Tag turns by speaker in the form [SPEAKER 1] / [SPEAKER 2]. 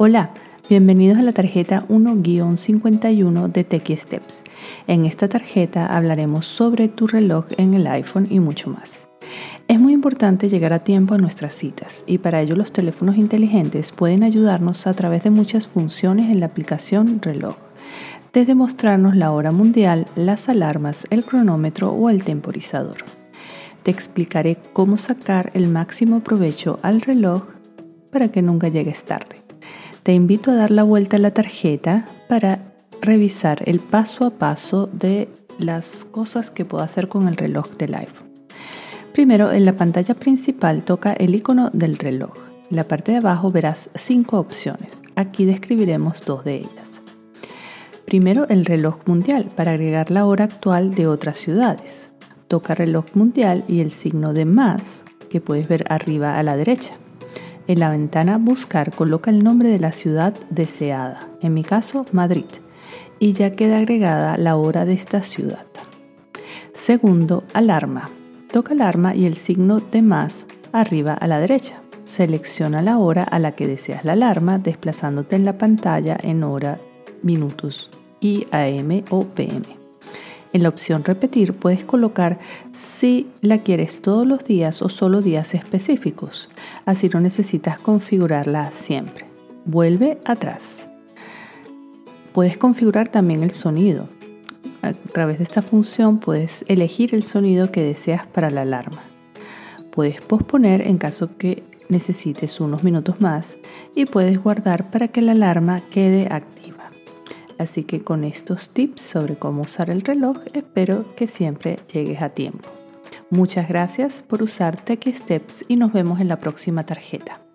[SPEAKER 1] Hola, bienvenidos a la tarjeta 1-51 de Techie Steps. En esta tarjeta hablaremos sobre tu reloj en el iPhone y mucho más. Es muy importante llegar a tiempo a nuestras citas y para ello los teléfonos inteligentes pueden ayudarnos a través de muchas funciones en la aplicación reloj, desde mostrarnos la hora mundial, las alarmas, el cronómetro o el temporizador. Te explicaré cómo sacar el máximo provecho al reloj para que nunca llegues tarde. Te invito a dar la vuelta a la tarjeta para revisar el paso a paso de las cosas que puedo hacer con el reloj del iPhone. Primero, en la pantalla principal toca el icono del reloj. En la parte de abajo verás cinco opciones. Aquí describiremos dos de ellas. Primero, el reloj mundial para agregar la hora actual de otras ciudades. Toca reloj mundial y el signo de más que puedes ver arriba a la derecha. En la ventana Buscar coloca el nombre de la ciudad deseada, en mi caso Madrid, y ya queda agregada la hora de esta ciudad. Segundo, alarma. Toca alarma y el signo de más arriba a la derecha. Selecciona la hora a la que deseas la alarma desplazándote en la pantalla en hora, minutos y AM o PM. En la opción repetir puedes colocar si la quieres todos los días o solo días específicos. Así no necesitas configurarla siempre. Vuelve atrás. Puedes configurar también el sonido. A través de esta función puedes elegir el sonido que deseas para la alarma. Puedes posponer en caso que necesites unos minutos más y puedes guardar para que la alarma quede activa. Así que con estos tips sobre cómo usar el reloj, espero que siempre llegues a tiempo. Muchas gracias por usar Tech Steps y nos vemos en la próxima tarjeta.